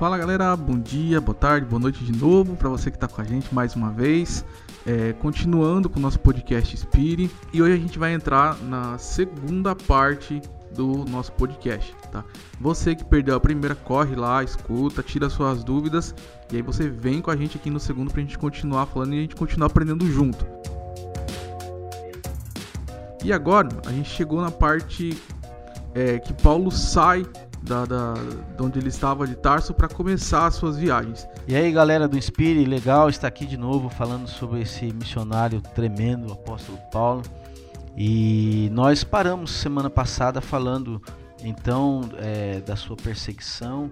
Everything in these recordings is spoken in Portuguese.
Fala galera, bom dia, boa tarde, boa noite de novo para você que está com a gente mais uma vez. É, continuando com o nosso podcast Spire e hoje a gente vai entrar na segunda parte do nosso podcast, tá? Você que perdeu a primeira, corre lá, escuta, tira suas dúvidas e aí você vem com a gente aqui no segundo pra gente continuar falando e a gente continuar aprendendo junto. E agora a gente chegou na parte é, que Paulo sai da, da, de onde ele estava de Tarso para começar as suas viagens. E aí, galera do Inspire, legal estar aqui de novo falando sobre esse missionário tremendo, o apóstolo Paulo. E nós paramos semana passada falando então é, da sua perseguição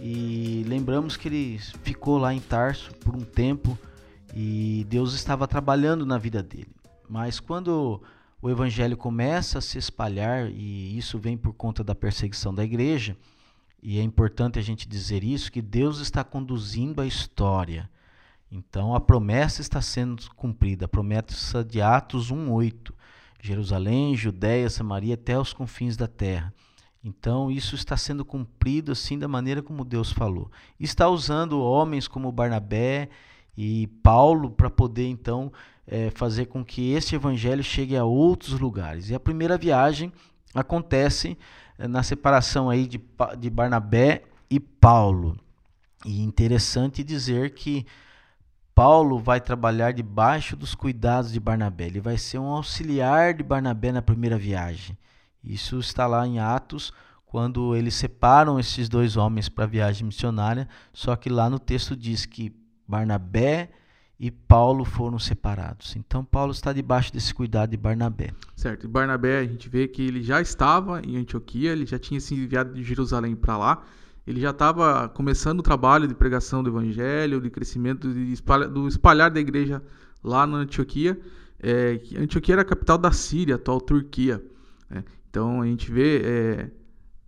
e lembramos que ele ficou lá em Tarso por um tempo e Deus estava trabalhando na vida dele. Mas quando o evangelho começa a se espalhar e isso vem por conta da perseguição da igreja. E é importante a gente dizer isso que Deus está conduzindo a história. Então a promessa está sendo cumprida, a promessa de Atos 1:8. Jerusalém, Judéia, Samaria até os confins da terra. Então isso está sendo cumprido assim da maneira como Deus falou. Está usando homens como Barnabé e Paulo para poder então é, fazer com que este evangelho chegue a outros lugares. E a primeira viagem acontece é, na separação aí de, de Barnabé e Paulo. E interessante dizer que Paulo vai trabalhar debaixo dos cuidados de Barnabé. Ele vai ser um auxiliar de Barnabé na primeira viagem. Isso está lá em Atos, quando eles separam esses dois homens para a viagem missionária. Só que lá no texto diz que Barnabé e Paulo foram separados. Então Paulo está debaixo desse cuidado de Barnabé. Certo. E Barnabé, a gente vê que ele já estava em Antioquia, ele já tinha se enviado de Jerusalém para lá. Ele já estava começando o trabalho de pregação do evangelho, de crescimento, de espalhar, do espalhar da igreja lá na Antioquia. É, Antioquia era a capital da Síria, atual Turquia. É, então a gente vê, é,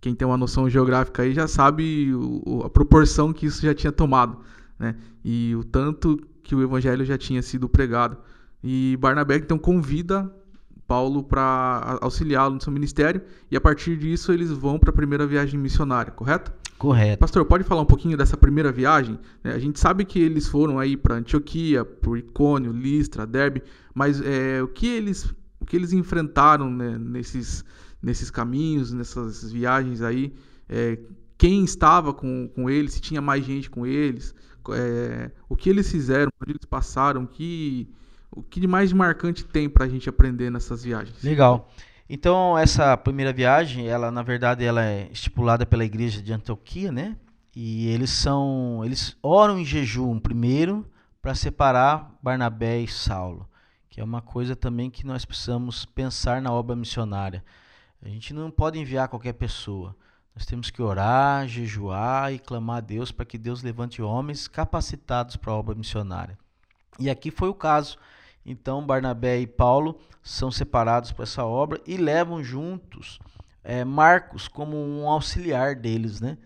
quem tem uma noção geográfica aí já sabe o, a proporção que isso já tinha tomado. Né? E o tanto que o evangelho já tinha sido pregado. E Barnabé então convida Paulo para auxiliá-lo no seu ministério e a partir disso eles vão para a primeira viagem missionária, correto? Correto. Pastor, pode falar um pouquinho dessa primeira viagem? É, a gente sabe que eles foram aí para Antioquia, por Icônio, Listra, Derbe, mas é, o que eles o que eles enfrentaram né, nesses nesses caminhos, nessas viagens aí? É, quem estava com, com eles? Se tinha mais gente com eles? é, o que eles fizeram, onde eles passaram, que, o que de mais marcante tem para a gente aprender nessas viagens. Legal. Então essa primeira viagem, ela na verdade ela é estipulada pela igreja de Antioquia, né? E eles são, eles oram em jejum primeiro para separar Barnabé e Saulo, que é uma coisa também que nós precisamos pensar na obra missionária. A gente não pode enviar qualquer pessoa. Nós temos que orar, jejuar e clamar a Deus para que Deus levante homens capacitados para a obra missionária. E aqui foi o caso. Então, Barnabé e Paulo são separados para essa obra e levam juntos é, Marcos como um auxiliar deles, né?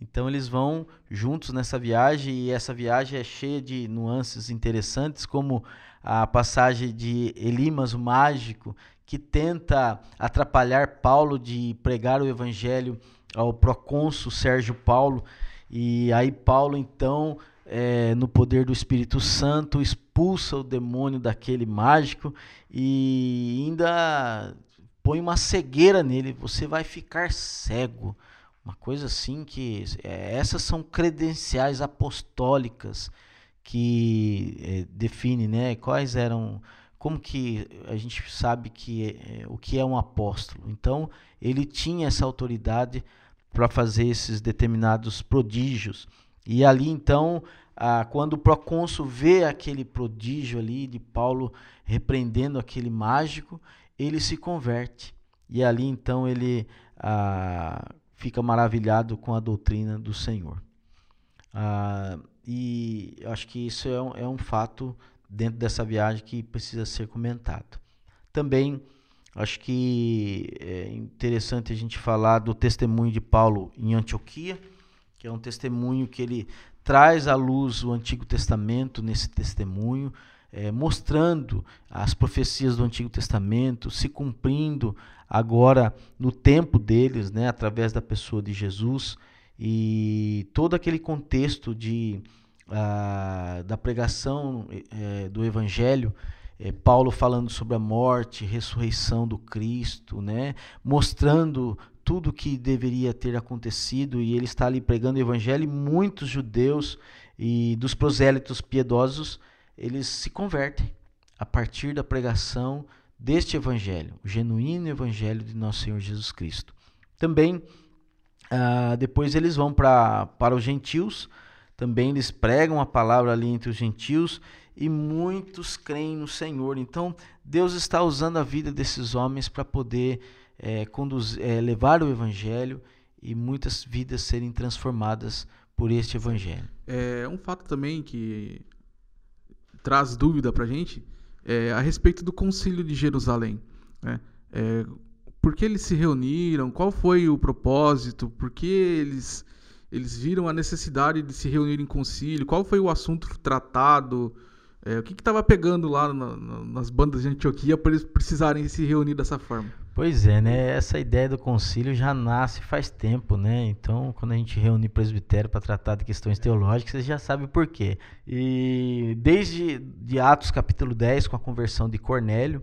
Então eles vão juntos nessa viagem e essa viagem é cheia de nuances interessantes, como a passagem de Elimas o mágico, que tenta atrapalhar Paulo de pregar o evangelho ao procônsul Sérgio Paulo. E aí Paulo então, é, no poder do Espírito Santo, expulsa o demônio daquele mágico e ainda põe uma cegueira nele. Você vai ficar cego. Uma coisa assim que é, essas são credenciais apostólicas que é, define, né? Quais eram como que a gente sabe que é, o que é um apóstolo? Então, ele tinha essa autoridade para fazer esses determinados prodígios. E ali então, ah, quando o procônsul vê aquele prodígio ali de Paulo repreendendo aquele mágico, ele se converte. E ali então ele ah, fica maravilhado com a doutrina do Senhor. Ah, e acho que isso é um, é um fato dentro dessa viagem que precisa ser comentado. Também Acho que é interessante a gente falar do testemunho de Paulo em Antioquia, que é um testemunho que ele traz à luz o Antigo Testamento nesse testemunho, é, mostrando as profecias do Antigo Testamento se cumprindo agora no tempo deles, né, através da pessoa de Jesus. e todo aquele contexto de da pregação uh, do Evangelho, uh, Paulo falando sobre a morte, ressurreição do Cristo, né, mostrando tudo que deveria ter acontecido e ele está ali pregando o Evangelho e muitos judeus e dos prosélitos piedosos eles se convertem a partir da pregação deste Evangelho, o genuíno Evangelho de nosso Senhor Jesus Cristo. Também Uh, depois eles vão pra, para os gentios, também eles pregam a palavra ali entre os gentios e muitos creem no Senhor. Então Deus está usando a vida desses homens para poder é, conduzir, é, levar o evangelho e muitas vidas serem transformadas por este evangelho. É um fato também que traz dúvida para a gente é, a respeito do Concílio de Jerusalém. Né? É, por que eles se reuniram? Qual foi o propósito? Por que eles, eles viram a necessidade de se reunir em concílio? Qual foi o assunto tratado? É, o que estava pegando lá na, na, nas bandas de Antioquia para eles precisarem se reunir dessa forma? Pois é, né? Essa ideia do concílio já nasce faz tempo, né? Então, quando a gente reúne presbitério para tratar de questões teológicas, você já sabe por quê. E desde de Atos capítulo 10, com a conversão de Cornélio,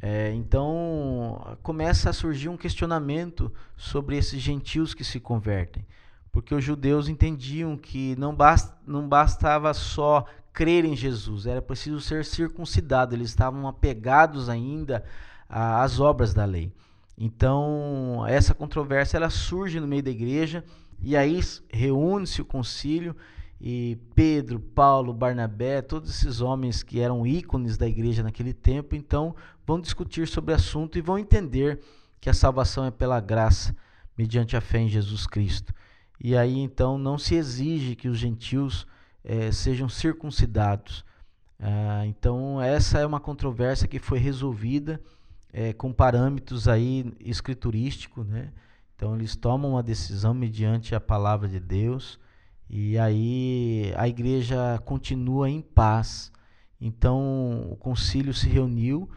é, então começa a surgir um questionamento sobre esses gentios que se convertem, porque os judeus entendiam que não, bast, não bastava só crer em Jesus, era preciso ser circuncidado, eles estavam apegados ainda às obras da lei. Então essa controvérsia ela surge no meio da igreja e aí reúne-se o concílio e Pedro, Paulo, Barnabé, todos esses homens que eram ícones da igreja naquele tempo, então vão discutir sobre o assunto e vão entender que a salvação é pela graça, mediante a fé em Jesus Cristo. E aí então não se exige que os gentios eh, sejam circuncidados. Ah, então essa é uma controvérsia que foi resolvida eh, com parâmetros aí escriturísticos, né? Então eles tomam uma decisão mediante a palavra de Deus e aí a igreja continua em paz. Então o concílio se reuniu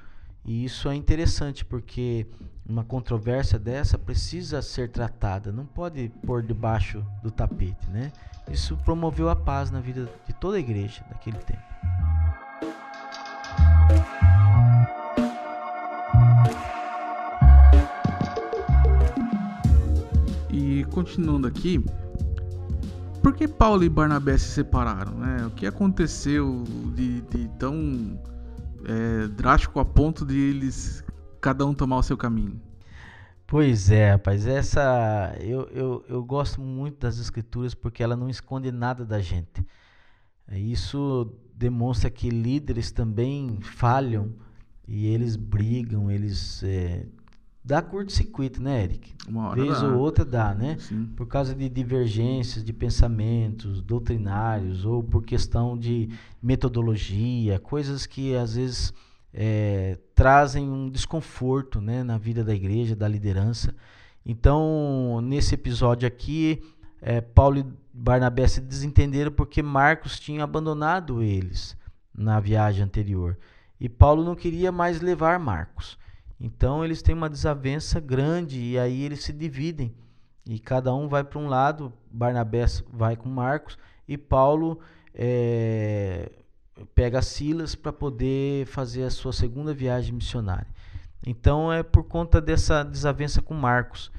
e isso é interessante porque uma controvérsia dessa precisa ser tratada, não pode pôr debaixo do tapete, né? Isso promoveu a paz na vida de toda a igreja daquele tempo. E continuando aqui, por que Paulo e Barnabé se separaram? Né? O que aconteceu de, de tão é, drástico a ponto de eles cada um tomar o seu caminho? Pois é, rapaz, essa eu, eu, eu gosto muito das escrituras porque ela não esconde nada da gente. Isso demonstra que líderes também falham e eles brigam, eles é, Dá curto-circuito, né, Eric? Uma hora Vez dá. ou outra dá, né? Sim. Por causa de divergências de pensamentos doutrinários ou por questão de metodologia, coisas que às vezes é, trazem um desconforto né, na vida da igreja, da liderança. Então, nesse episódio aqui, é, Paulo e Barnabé se desentenderam porque Marcos tinha abandonado eles na viagem anterior. E Paulo não queria mais levar Marcos. Então eles têm uma desavença grande e aí eles se dividem. E cada um vai para um lado, Barnabé vai com Marcos e Paulo é, pega Silas para poder fazer a sua segunda viagem missionária. Então é por conta dessa desavença com Marcos.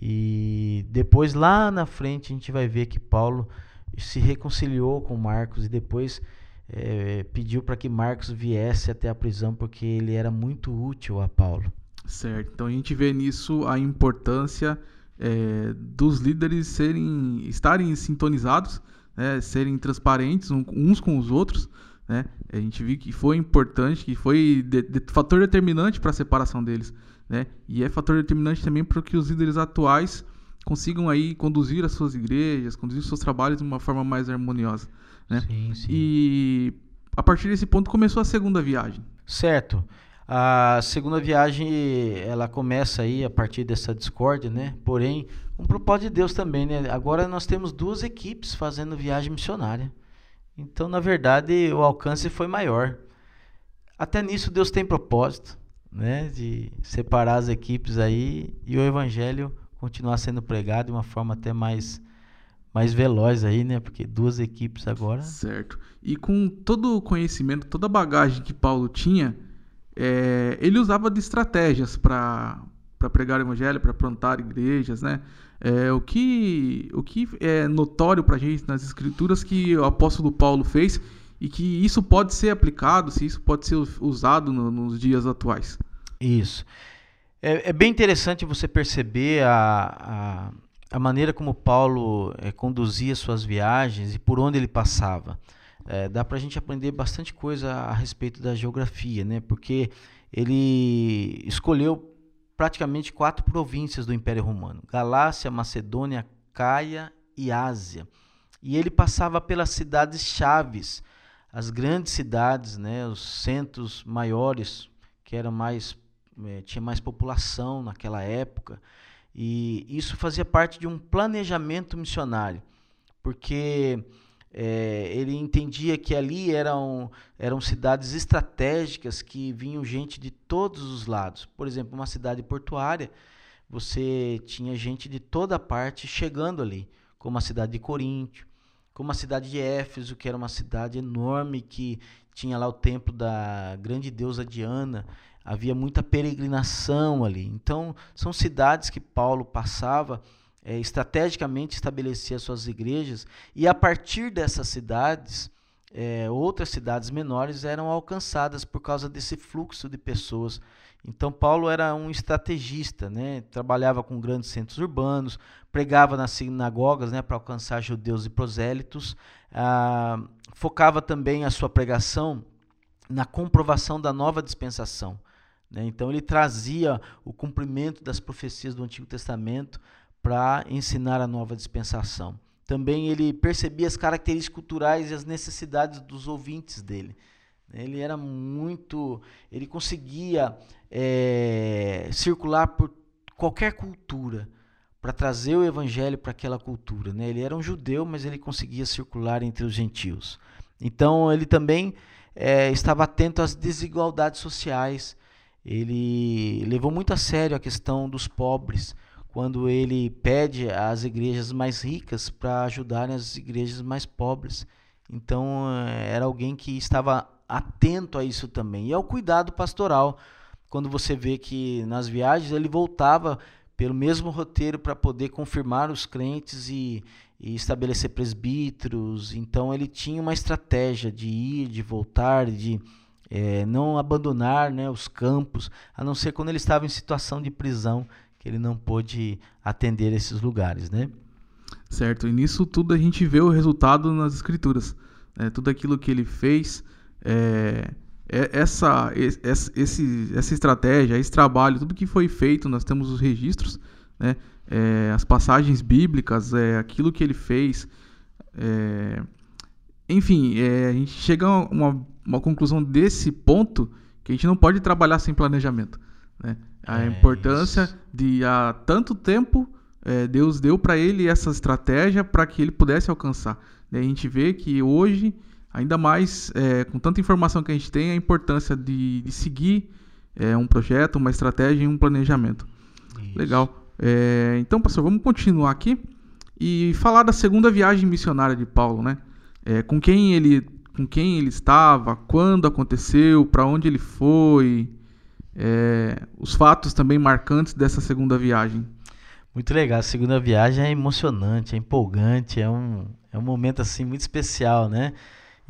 E depois lá na frente a gente vai ver que Paulo se reconciliou com Marcos e depois é, pediu para que Marcos viesse até a prisão porque ele era muito útil a Paulo. Certo. Então a gente vê nisso a importância é, dos líderes serem, estarem sintonizados, né, serem transparentes uns com os outros. Né? A gente viu que foi importante, que foi de, de, fator determinante para a separação deles. Né? E é fator determinante também para que os líderes atuais consigam aí conduzir as suas igrejas, conduzir os seus trabalhos de uma forma mais harmoniosa. Né? Sim, sim. E a partir desse ponto começou a segunda viagem. Certo. A segunda viagem ela começa aí a partir dessa discórdia, né? Porém, um propósito de Deus também, né? Agora nós temos duas equipes fazendo viagem missionária. Então, na verdade, o alcance foi maior. Até nisso Deus tem propósito, né? De separar as equipes aí e o evangelho continuar sendo pregado de uma forma até mais mais veloz aí, né? Porque duas equipes agora. Certo. E com todo o conhecimento, toda a bagagem que Paulo tinha, é, ele usava de estratégias para pregar o evangelho, para plantar igrejas, né? É, o, que, o que é notório para a gente nas escrituras que o apóstolo Paulo fez e que isso pode ser aplicado, se isso pode ser usado no, nos dias atuais. Isso. É, é, bem interessante você perceber a, a, a maneira como Paulo é, conduzia suas viagens e por onde ele passava. É, dá para a gente aprender bastante coisa a respeito da geografia, né? porque ele escolheu praticamente quatro províncias do Império Romano: Galácia, Macedônia, Caia e Ásia. E ele passava pelas cidades chaves, as grandes cidades, né, os centros maiores que eram mais é, tinha mais população naquela época e isso fazia parte de um planejamento missionário, porque é, ele entendia que ali eram, eram cidades estratégicas que vinham gente de todos os lados. Por exemplo, uma cidade portuária, você tinha gente de toda parte chegando ali, como a cidade de Coríntio, como a cidade de Éfeso, que era uma cidade enorme que tinha lá o templo da grande deusa Diana, havia muita peregrinação ali. Então, são cidades que Paulo passava, é, estrategicamente estabelecia suas igrejas, e a partir dessas cidades, é, outras cidades menores eram alcançadas por causa desse fluxo de pessoas. Então, Paulo era um estrategista, né? trabalhava com grandes centros urbanos, pregava nas sinagogas né, para alcançar judeus e prosélitos, ah, focava também a sua pregação na comprovação da nova dispensação. Né? Então, ele trazia o cumprimento das profecias do Antigo Testamento para ensinar a nova dispensação. Também ele percebia as características culturais e as necessidades dos ouvintes dele. Ele era muito. Ele conseguia é, circular por qualquer cultura para trazer o evangelho para aquela cultura. Né? Ele era um judeu, mas ele conseguia circular entre os gentios. Então ele também é, estava atento às desigualdades sociais. Ele levou muito a sério a questão dos pobres quando ele pede às igrejas mais ricas para ajudarem as igrejas mais pobres. Então, eh, era alguém que estava atento a isso também. E ao cuidado pastoral, quando você vê que nas viagens ele voltava pelo mesmo roteiro para poder confirmar os crentes e, e, estabelecer presbíteros. Então, ele tinha uma estratégia de ir, de voltar, de é, não abandonar né, os campos, a não ser quando ele estava em situação de prisão que ele não pôde atender esses lugares, né? Certo, e nisso tudo a gente vê o resultado nas escrituras. Né? Tudo aquilo que ele fez, é, é, essa, esse, essa estratégia, esse trabalho, tudo que foi feito, nós temos os registros, né? É, as passagens bíblicas, é, aquilo que ele fez. É, enfim, é, a gente chega a uma, uma conclusão desse ponto que a gente não pode trabalhar sem planejamento. Né? A é importância isso. de há tanto tempo é, Deus deu para ele essa estratégia para que ele pudesse alcançar. a gente vê que hoje, ainda mais é, com tanta informação que a gente tem, a importância de, de seguir é, um projeto, uma estratégia e um planejamento. Isso. Legal. É, então, pastor, vamos continuar aqui e falar da segunda viagem missionária de Paulo, né? É, com quem ele com quem ele estava, quando aconteceu, para onde ele foi, é, os fatos também marcantes dessa segunda viagem. Muito legal, a segunda viagem é emocionante, é empolgante, é um, é um momento assim muito especial, né?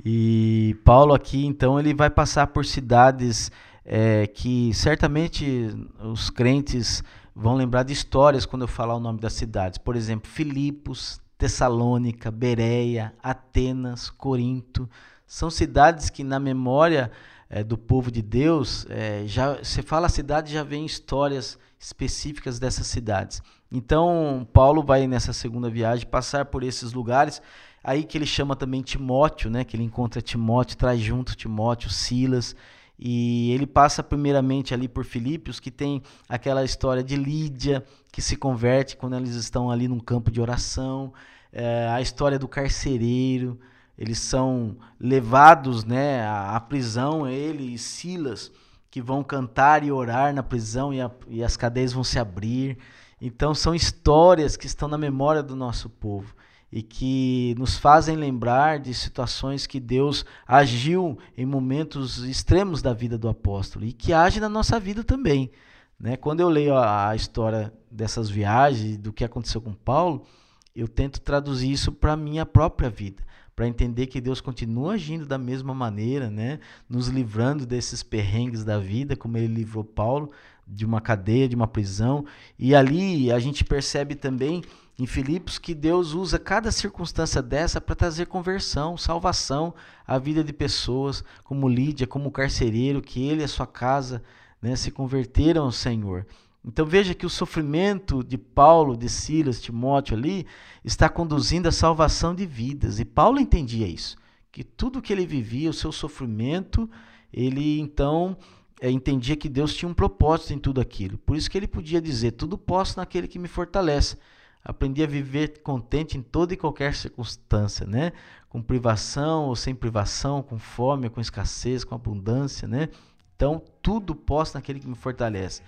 E Paulo aqui, então, ele vai passar por cidades é, que certamente os crentes vão lembrar de histórias quando eu falar o nome das cidades. Por exemplo, Filipos, Tessalônica, Bereia, Atenas, Corinto. São cidades que na memória é, do povo de Deus, é, já você fala a cidade já vem histórias específicas dessas cidades. Então Paulo vai nessa segunda viagem passar por esses lugares. Aí que ele chama também Timóteo, né? Que ele encontra Timóteo, traz junto Timóteo, Silas. E ele passa primeiramente ali por Filípios, que tem aquela história de Lídia, que se converte quando eles estão ali num campo de oração. É, a história do carcereiro, eles são levados né, à, à prisão, ele e Silas, que vão cantar e orar na prisão e, a, e as cadeias vão se abrir. Então são histórias que estão na memória do nosso povo e que nos fazem lembrar de situações que Deus agiu em momentos extremos da vida do apóstolo e que age na nossa vida também. Né? Quando eu leio a, a história dessas viagens, do que aconteceu com Paulo, eu tento traduzir isso para a minha própria vida, para entender que Deus continua agindo da mesma maneira, né? nos livrando desses perrengues da vida, como ele livrou Paulo de uma cadeia, de uma prisão. E ali a gente percebe também em Filipos que Deus usa cada circunstância dessa para trazer conversão, salvação à vida de pessoas, como Lídia, como o carcereiro, que ele e a sua casa né, se converteram ao Senhor. Então veja que o sofrimento de Paulo, de Silas, Timóteo ali, está conduzindo à salvação de vidas. E Paulo entendia isso, que tudo que ele vivia, o seu sofrimento, ele então é, entendia que Deus tinha um propósito em tudo aquilo. Por isso que ele podia dizer: tudo posso naquele que me fortalece. Aprendi a viver contente em toda e qualquer circunstância, né? Com privação ou sem privação, com fome, com escassez, com abundância, né? Então, tudo posso naquele que me fortalece.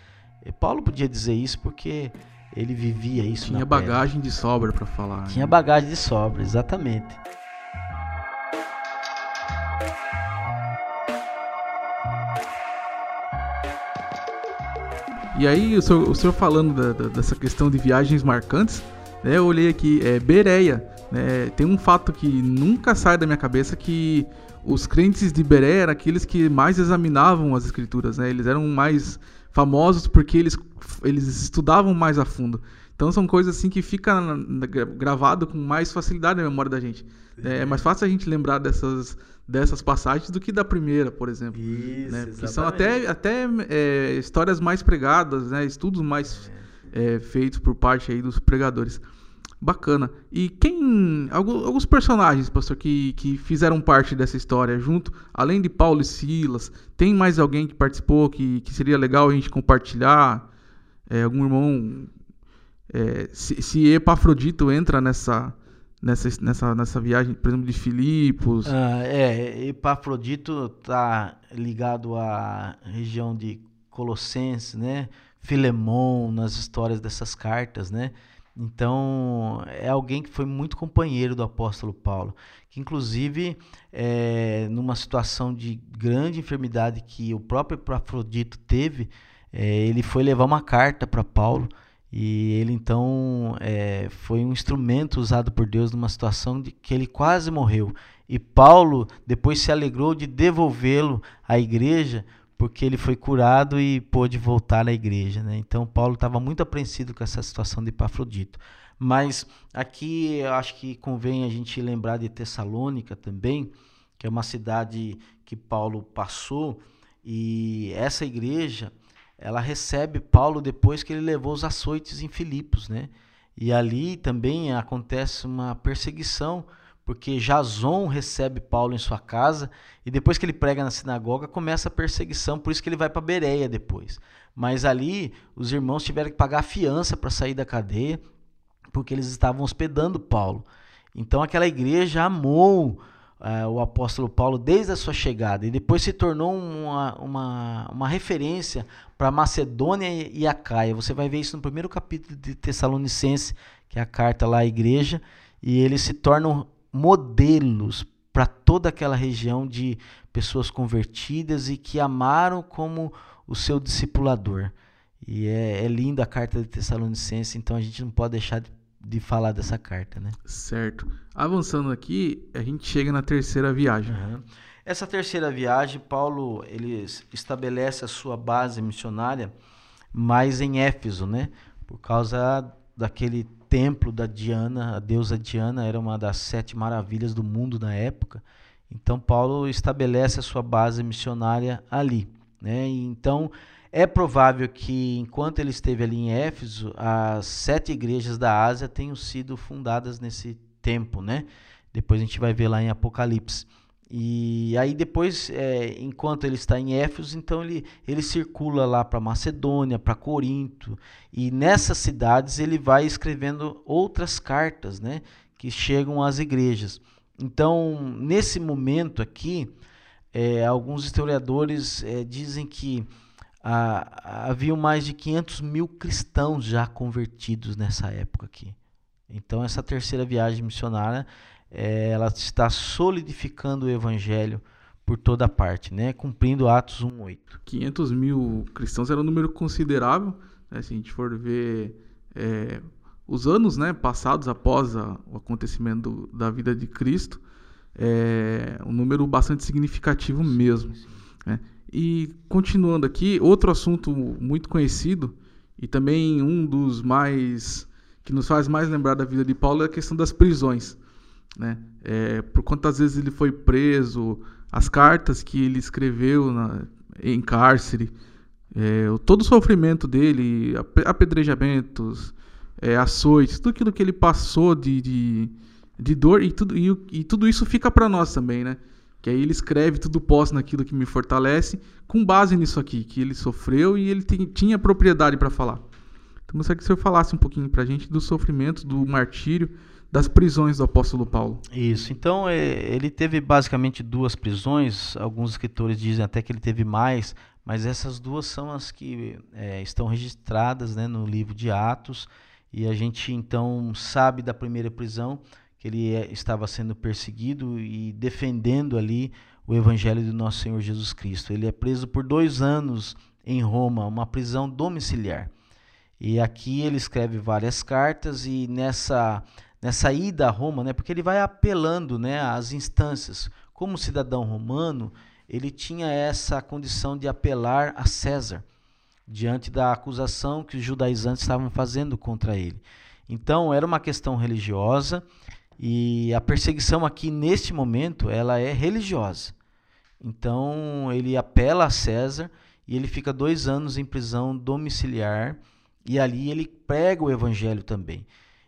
E Paulo podia dizer isso porque ele vivia isso Tinha bagagem de sobra para falar. Tinha né? bagagem de sobra, exatamente. E aí, o senhor, o senhor falando da, da, dessa questão de viagens marcantes, né, eu olhei aqui, é Bereia. Né, tem um fato que nunca sai da minha cabeça que os crentes de Bereia eram aqueles que mais examinavam as escrituras, né? Eles eram mais famosos porque eles, eles estudavam mais a fundo. Então são coisas assim que fica gravado com mais facilidade na memória da gente. É, é mais fácil a gente lembrar dessas, dessas passagens do que da primeira, por exemplo. Isso, né? Porque são até, até é, histórias mais pregadas, né? estudos mais é. feitos por parte aí dos pregadores. Bacana. E quem. Alguns personagens, pastor, que, que fizeram parte dessa história junto, além de Paulo e Silas, tem mais alguém que participou que, que seria legal a gente compartilhar? É, algum irmão. É, se, se Epafrodito entra nessa, nessa, nessa, nessa viagem, por exemplo, de Filipos. Ah, é, Epafrodito está ligado à região de Colossenses, né? Filemon, nas histórias dessas cartas, né? Então, é alguém que foi muito companheiro do apóstolo Paulo, que inclusive, é, numa situação de grande enfermidade que o próprio Afrodito teve, é, ele foi levar uma carta para Paulo e ele então é, foi um instrumento usado por Deus numa situação de que ele quase morreu. E Paulo depois se alegrou de devolvê-lo à igreja porque ele foi curado e pôde voltar à igreja. Né? Então, Paulo estava muito apreensivo com essa situação de Epafrodito. Mas aqui eu acho que convém a gente lembrar de Tessalônica também, que é uma cidade que Paulo passou, e essa igreja ela recebe Paulo depois que ele levou os açoites em Filipos, né? E ali também acontece uma perseguição porque Jason recebe Paulo em sua casa e depois que ele prega na sinagoga começa a perseguição, por isso que ele vai para Bereia depois. Mas ali os irmãos tiveram que pagar fiança para sair da cadeia, porque eles estavam hospedando Paulo. Então aquela igreja amou uh, o apóstolo Paulo desde a sua chegada e depois se tornou uma, uma, uma referência para Macedônia e Acaia. Você vai ver isso no primeiro capítulo de Tessalonicense, que é a carta lá à igreja, e eles se tornam modelos para toda aquela região de pessoas convertidas e que amaram como o seu discipulador. E é, é linda a carta de Tessalonicense, então a gente não pode deixar de, de, falar dessa carta, né? Certo. Avançando aqui, a gente chega na terceira viagem. Uhum. Essa terceira viagem, Paulo ele estabelece a sua base missionária mais em Éfeso, né? Por causa daquele templo da Diana, a deusa Diana era uma das sete maravilhas do mundo na época. Então Paulo estabelece a sua base missionária ali, né? Então é provável que enquanto ele esteve ali em Éfeso, as sete igrejas da Ásia tenham sido fundadas nesse tempo, né? Depois a gente vai ver lá em Apocalipse. E aí depois, é, enquanto ele está em Éfeso, então ele, ele circula lá para Macedônia, para Corinto, e nessas cidades ele vai escrevendo outras cartas, né, que chegam às igrejas. Então, nesse momento aqui, é, alguns historiadores é, dizem que ah, havia mais de 500 mil cristãos já convertidos nessa época aqui. Então essa terceira viagem missionária, é, ela está solidificando o evangelho por toda parte, né? cumprindo Atos 1.8. 500 mil cristãos era um número considerável, né? se a gente for ver é, os anos né, passados após a, o acontecimento da vida de Cristo, é um número bastante significativo mesmo. Né? E continuando aqui, outro assunto muito conhecido e também um dos mais que nos faz mais lembrar da vida de Paulo é a questão das prisões, né? É, por quantas vezes ele foi preso, as cartas que ele escreveu na, em cárcere, é, todo o sofrimento dele, apedrejamentos, é, açoites, tudo aquilo que ele passou de, de, de dor e tudo, e, e tudo isso fica para nós também, né? Que aí ele escreve tudo posso naquilo que me fortalece, com base nisso aqui, que ele sofreu e ele tem, tinha propriedade para falar. Então, gostaria que o senhor falasse um pouquinho para a gente do sofrimento, do martírio, das prisões do apóstolo Paulo. Isso. Então, é, ele teve basicamente duas prisões. Alguns escritores dizem até que ele teve mais, mas essas duas são as que é, estão registradas né, no livro de Atos. E a gente então sabe da primeira prisão que ele é, estava sendo perseguido e defendendo ali o evangelho do nosso Senhor Jesus Cristo. Ele é preso por dois anos em Roma, uma prisão domiciliar. E aqui ele escreve várias cartas e nessa nessa ida a Roma, né, porque ele vai apelando, né, às instâncias. Como cidadão romano, ele tinha essa condição de apelar a César diante da acusação que os judaizantes estavam fazendo contra ele. Então, era uma questão religiosa e a perseguição aqui neste momento, ela é religiosa. Então, ele apela a César e ele fica dois anos em prisão domiciliar e ali ele prega o evangelho também.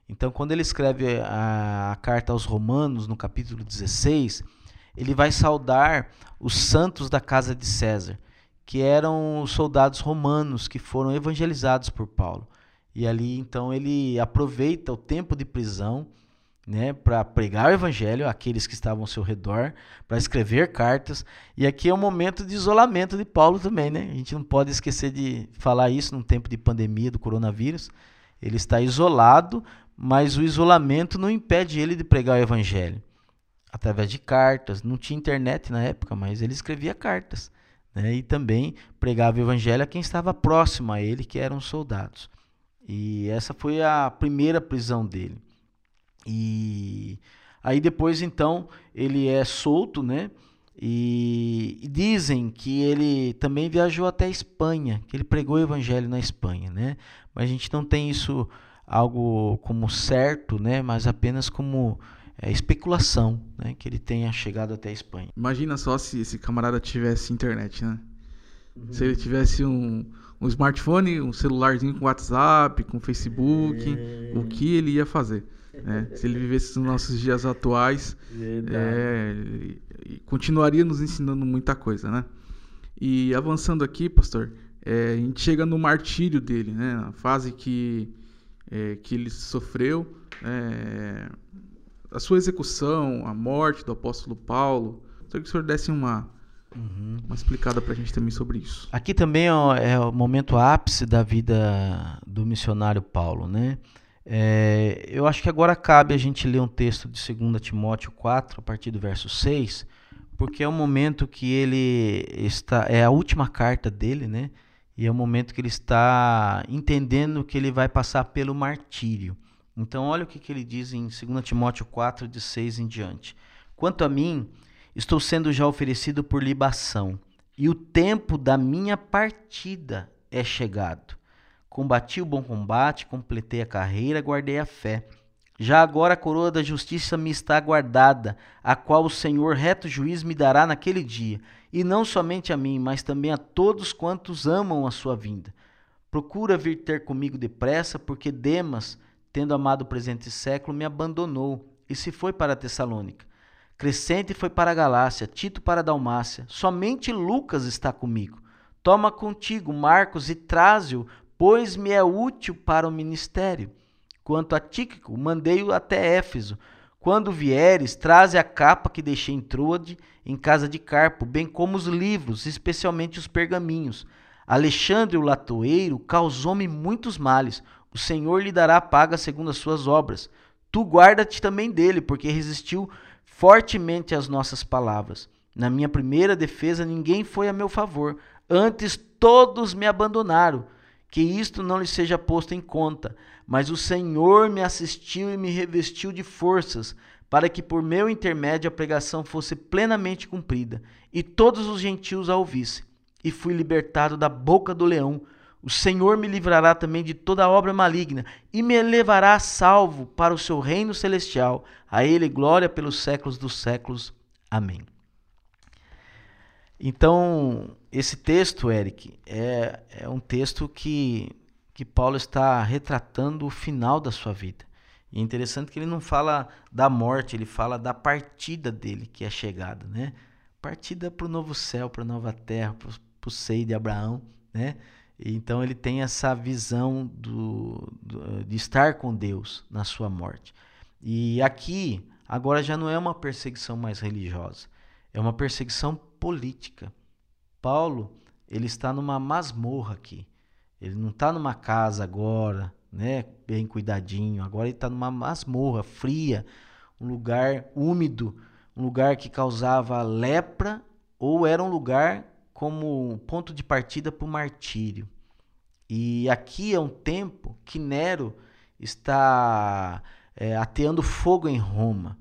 Então, quando ele escreve a, a, carta aos Romanos, no capítulo 16, ele vai saudar os santos da casa de César, que eram os soldados romanos que foram evangelizados por Paulo. E ali, então, ele aproveita o tempo de prisão né, para pregar o evangelho àqueles que estavam ao seu redor, para escrever cartas. E aqui é um momento de isolamento de Paulo também, né? A gente não pode esquecer de falar isso num tempo de pandemia do coronavírus. Ele está isolado, mas o isolamento não impede ele de pregar o evangelho. Através de cartas, não tinha internet na época, mas ele escrevia cartas. Né? E também pregava o evangelho a quem estava próximo a ele, que eram soldados. E essa foi a primeira prisão dele. E aí depois então ele é solto, né? E, e, dizem que ele também viajou até a Espanha, que ele pregou o evangelho na Espanha, né? Mas a gente não tem isso algo como certo, né? Mas apenas como é, especulação, né? Que ele tenha chegado até a Espanha. Imagina só se esse camarada tivesse internet, né? Uhum. Se ele tivesse um, um smartphone, um celularzinho com WhatsApp, com Facebook, é... o que ele ia fazer? Né? Se ele vivesse nos nossos dias atuais, é, continuaria nos ensinando muita coisa, né? E avançando aqui, pastor, é, a gente chega no martírio dele, né? A fase que, é, que ele sofreu, é, a sua execução, a morte do apóstolo Paulo. Só que o senhor desse uma, uhum. uma explicada para a gente também sobre isso. Aqui também é, é o momento ápice da vida do missionário Paulo, né? É, eu acho que agora cabe a gente ler um texto de 2 Timóteo 4, a partir do verso 6, porque é o momento que ele está. É a última carta dele, né? E é o momento que ele está entendendo que ele vai passar pelo martírio. Então, olha o que, que ele diz em 2 Timóteo 4, de 6 em diante. Quanto a mim, estou sendo já oferecido por libação, e o tempo da minha partida é chegado. Combati o bom combate, completei a carreira, guardei a fé. Já agora a coroa da justiça me está guardada, a qual o Senhor reto juiz me dará naquele dia, e não somente a mim, mas também a todos quantos amam a sua vinda. Procura vir ter comigo depressa, porque Demas, tendo amado o presente século, me abandonou e se foi para Tessalônica. Crescente foi para a Galácia, Tito para a Dalmácia. Somente Lucas está comigo. Toma contigo Marcos e traze-o pois me é útil para o ministério. Quanto a Tíquico, mandei-o até Éfeso. Quando vieres, traze a capa que deixei em Troade, em casa de Carpo, bem como os livros, especialmente os pergaminhos. Alexandre o latoeiro causou-me muitos males. O Senhor lhe dará paga segundo as suas obras. Tu guarda-te também dele, porque resistiu fortemente às nossas palavras. Na minha primeira defesa, ninguém foi a meu favor. Antes, todos me abandonaram. Que isto não lhe seja posto em conta. Mas o Senhor me assistiu e me revestiu de forças, para que por meu intermédio a pregação fosse plenamente cumprida, e todos os gentios a ouvissem e fui libertado da boca do leão. O Senhor me livrará também de toda obra maligna e me levará salvo para o seu reino celestial. A Ele glória pelos séculos dos séculos. Amém. Então, esse texto, Eric, é, é um texto que, que Paulo está retratando o final da sua vida. E é interessante que ele não fala da morte, ele fala da partida dele, que é chegada, né? Partida para o novo céu, para a nova terra, para o seio de Abraão, né? Então ele tem essa visão do, do, de estar com Deus na sua morte. E aqui, agora já não é uma perseguição mais religiosa, é uma perseguição política. Paulo, ele está numa masmorra aqui. Ele não está numa casa agora, né, bem cuidadinho. Agora ele está numa masmorra fria, um lugar úmido, um lugar que causava lepra ou era um lugar como ponto de partida para o martírio. E aqui é um tempo que Nero está é, ateando fogo em Roma.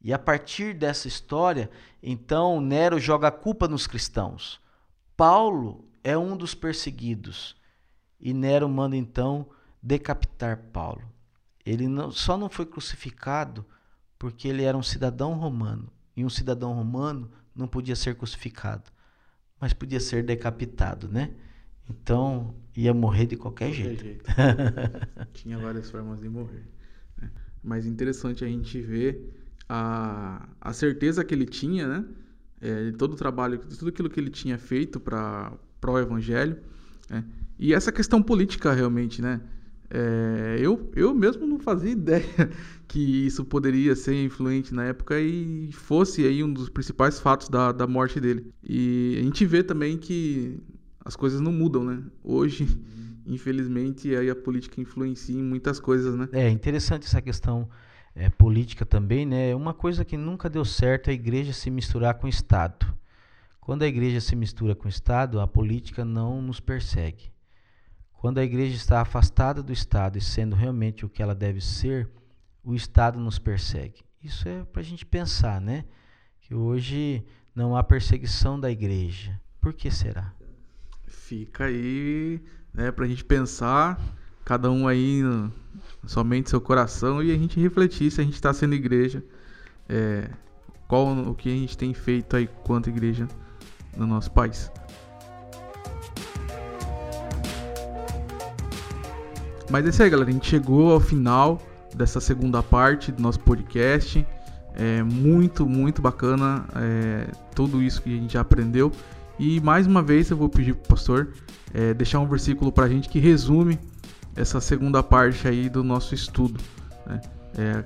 E a partir dessa história, então Nero joga a culpa nos cristãos. Paulo é um dos perseguidos. E Nero manda então decapitar Paulo. Ele não, só não foi crucificado porque ele era um cidadão romano. E um cidadão romano não podia ser crucificado mas podia ser decapitado, né? Então ia morrer de qualquer, qualquer jeito. jeito. Tinha várias formas de morrer. Né? Mas interessante a gente ver a, a certeza que ele tinha, né? É, de todo o trabalho, de tudo aquilo que ele tinha feito para o evangelho. Né? E essa questão política realmente, né? É, eu, eu mesmo não fazia ideia que isso poderia ser influente na época e fosse aí um dos principais fatos da, da morte dele. E a gente vê também que as coisas não mudam, né? Hoje, infelizmente, aí a política influencia em muitas coisas, né? É interessante essa questão é, política também, né? Uma coisa que nunca deu certo é a igreja se misturar com o Estado. Quando a igreja se mistura com o Estado, a política não nos persegue. Quando a igreja está afastada do Estado e sendo realmente o que ela deve ser, o Estado nos persegue. Isso é para a gente pensar, né? Que hoje não há perseguição da igreja. Por que será? Fica aí né, para a gente pensar, cada um aí somente seu coração e a gente refletir se a gente está sendo igreja, é, qual o que a gente tem feito aí quanto igreja no nosso país. Mas é isso aí, galera. A gente chegou ao final dessa segunda parte do nosso podcast. É muito, muito bacana é, tudo isso que a gente já aprendeu. E mais uma vez eu vou pedir pro pastor é, deixar um versículo para a gente que resume essa segunda parte aí do nosso estudo. Né? É,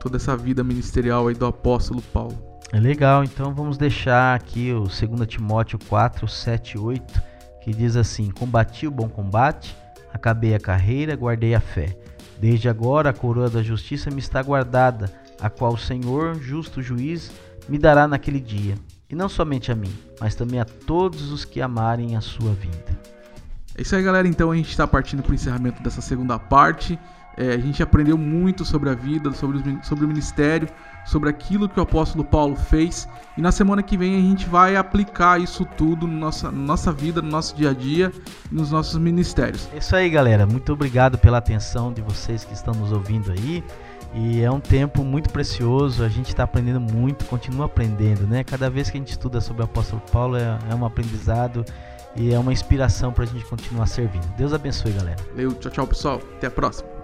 toda essa vida ministerial aí do apóstolo Paulo. É legal, então vamos deixar aqui o 2 Timóteo 4, 7 8, que diz assim: Combati o bom combate Acabei a carreira, guardei a fé. Desde agora a coroa da justiça me está guardada, a qual o Senhor, justo juiz, me dará naquele dia. E não somente a mim, mas também a todos os que amarem a sua vinda. É isso aí, galera. Então a gente está partindo para o encerramento dessa segunda parte. É, a gente aprendeu muito sobre a vida, sobre, os, sobre o ministério, sobre aquilo que o apóstolo Paulo fez. E na semana que vem a gente vai aplicar isso tudo na nossa, nossa vida, no nosso dia a dia, nos nossos ministérios. É isso aí, galera. Muito obrigado pela atenção de vocês que estão nos ouvindo aí. E é um tempo muito precioso, a gente está aprendendo muito, continua aprendendo, né? Cada vez que a gente estuda sobre o apóstolo Paulo é, é um aprendizado e é uma inspiração para a gente continuar servindo. Deus abençoe, galera. Valeu, tchau, tchau, pessoal. Até a próxima.